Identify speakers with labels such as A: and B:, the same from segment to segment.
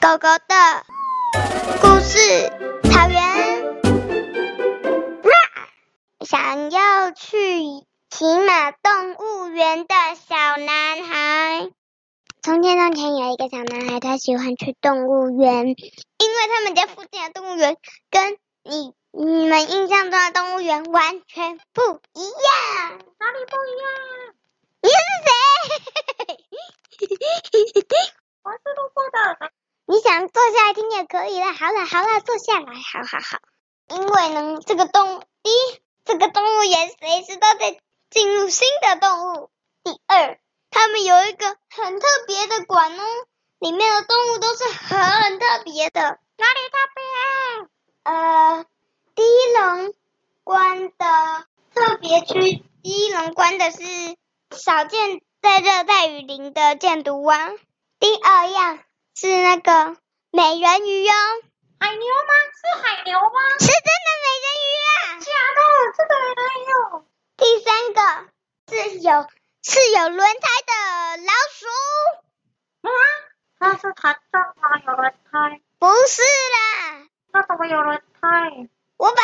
A: 狗狗的故事，草原。想要去骑马动物园的小男孩。从前从前有一个小男孩，他喜欢去动物园，因为他们家附近的动物园跟你你们印象中的动物园完全不一样。
B: 哪里不一样？
A: 你是谁？想坐下来听也可以了。好了好了，坐下来，好好好。因为呢，这个动第一这个动物园随时都在进入新的动物。第二，他们有一个很特别的馆哦，里面的动物都是很特别的。
B: 哪里特别？
A: 呃，第一龙关的特别区，第一龙关的是少见在热带雨林的箭毒蛙。第二样。是那个美人鱼哟，
B: 海牛吗？是海牛吗？
A: 是真的美人鱼啊！
B: 假的，真的美人鱼。
A: 第三个是有是有轮胎的老鼠。
B: 啊？那是弹跳吗？有轮胎？
A: 不是啦。
B: 那怎么有轮胎？
A: 我把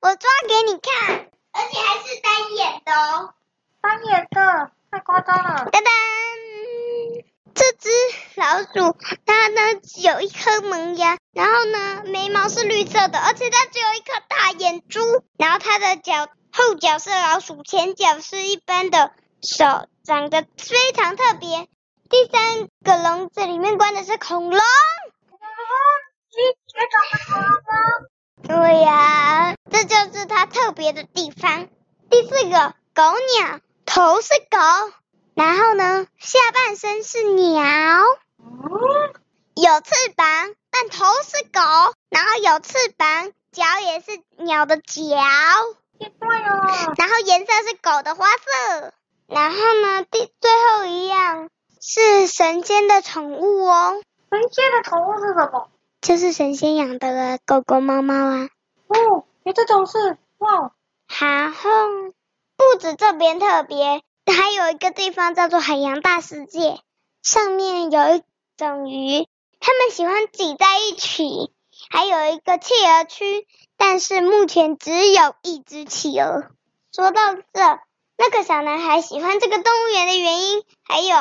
A: 我抓给你看，而且还是单眼的哦。
B: 单眼的，太夸张了。
A: 噔噔。这只老鼠，它呢有一颗萌芽，然后呢眉毛是绿色的，而且它只有一颗大眼珠，然后它的脚后脚是老鼠，前脚是一般的手，长得非常特别。第三个笼子里面关的是恐龙。对呀，这就是它特别的地方。第四个狗鸟，头是狗。然后呢，下半身是鸟，有翅膀，但头是狗。然后有翅膀，脚也是鸟的脚。然后颜色是狗的花色。然后呢，第最后一样是神仙的宠物哦。
B: 神仙的宠物是什么？
A: 就是神仙养的狗狗、猫猫啊。
B: 哦，有这种事哇！
A: 然后不止这边特别。还有一个地方叫做海洋大世界，上面有一种鱼，他们喜欢挤在一起。还有一个企鹅区，但是目前只有一只企鹅。说到这，那个小男孩喜欢这个动物园的原因，还有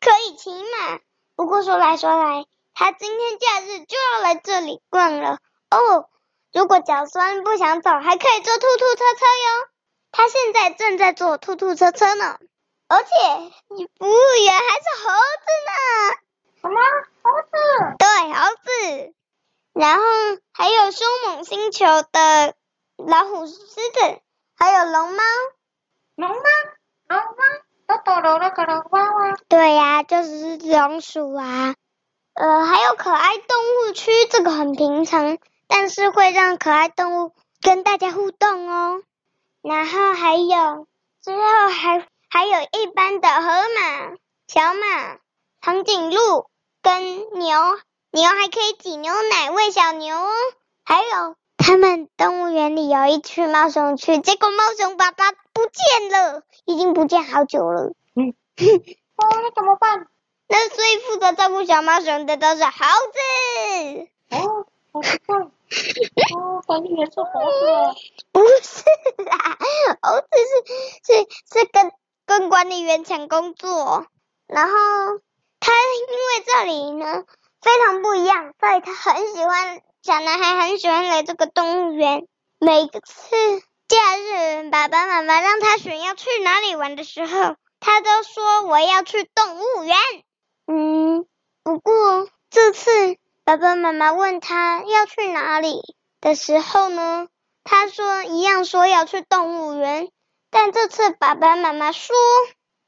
A: 可以骑马。不过说来说来，他今天假日就要来这里逛了哦。如果脚酸不想走，还可以坐兔兔车车哟。他现在正在坐兔兔车车呢。而且，你服务员还是猴子呢？
B: 什么猴子？
A: 对，猴子。然后还有凶猛星球的老虎、狮子，还有龙猫。
B: 龙猫？龙猫？都躲了那个龙猫啊？
A: 对呀、啊，就是老鼠啊。呃，还有可爱动物区，这个很平常，但是会让可爱动物跟大家互动哦。然后还有，最后还。还有一般的河马、小马、长颈鹿跟牛，牛还可以挤牛奶喂小牛哦。还有他们动物园里有一群猫熊去，结果猫熊爸爸不见了，已经不见好久了。
B: 嗯，哦，那怎么办？
A: 那所以负责照顾小猫熊的都是猴子。
B: 哦，好奇怪。哦，管理员是猴子？
A: 不是啦，猴子是是是跟。跟管理员抢工作，然后他因为这里呢非常不一样，所以他很喜欢，小男孩很喜欢来这个动物园。每次假日，爸爸妈妈让他选要去哪里玩的时候，他都说我要去动物园。嗯，不过这次爸爸妈妈问他要去哪里的时候呢，他说一样说要去动物园。但这次爸爸妈妈说，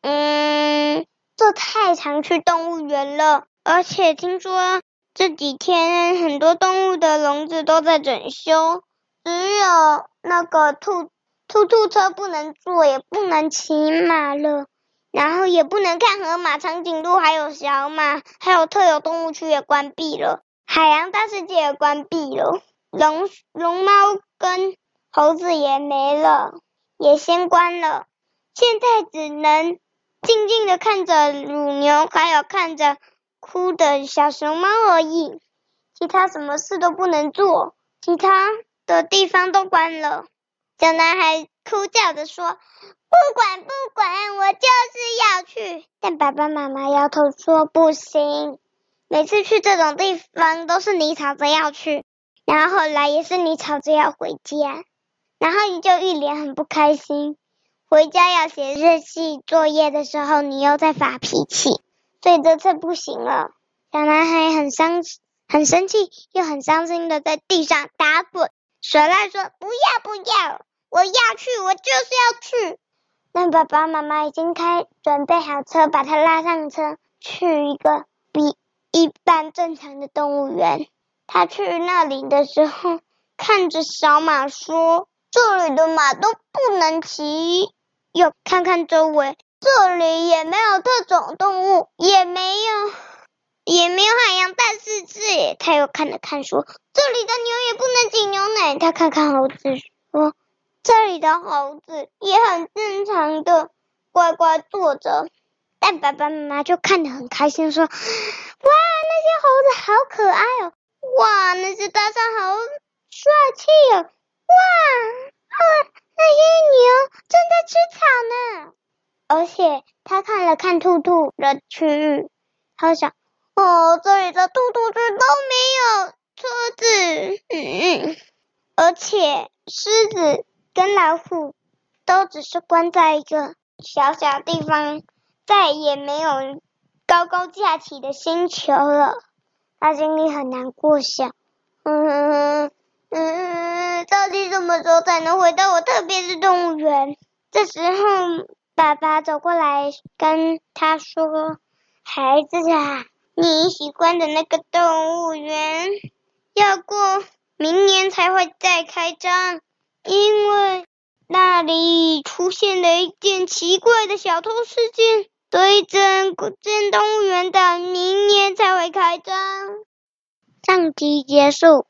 A: 嗯，这太常去动物园了，而且听说这几天很多动物的笼子都在整修，只有那个兔兔兔车不能坐，也不能骑马了，然后也不能看河马、长颈鹿，还有小马，还有特有动物区也关闭了，海洋大世界也关闭了，龙龙猫跟猴子也没了。也先关了，现在只能静静的看着乳牛，还有看着哭的小熊猫而已。其他什么事都不能做，其他的地方都关了。小男孩哭叫着说：“不管不管，我就是要去。”但爸爸妈妈摇头说：“不行，每次去这种地方都是你吵着要去，然后后来也是你吵着要回家，然后你就一脸很不开心。回家要写日记作业的时候，你又在发脾气，所以这次不行了。”小男孩很伤。很生气又很伤心的在地上打滚，耍赖说：“不要不要，我要去，我就是要去。”但爸爸妈妈已经开准备好车，把他拉上车，去一个比一般正常的动物园。他去那里的时候，看着小马说：“这里的马都不能骑。”又看看周围，这里也没有特种动物，也没有。也没有海洋，但是这他又看了看，说：“这里的牛也不能挤牛奶。”他看看猴子，说：“这里的猴子也很正常的乖乖坐着。”但爸爸妈妈就看得很开心，说：“哇，那些猴子好可爱哦！哇，那些大象好帅气哦！哇，啊，那些牛正在吃草呢。”而且他看了看兔兔的区域，他想。哦，这里的兔兔区都没有车子，嗯，而且狮子跟老虎都只是关在一个小小地方，再也没有高高架起的星球了。他心里很难过，想，嗯嗯，到底什么时候才能回到我特别的动物园？这时候，爸爸走过来跟他说：“孩子啊。”你喜欢的那个动物园要过明年才会再开张，因为那里出现了一件奇怪的小偷事件，所以整个建动物园到明年才会开张。上集结束。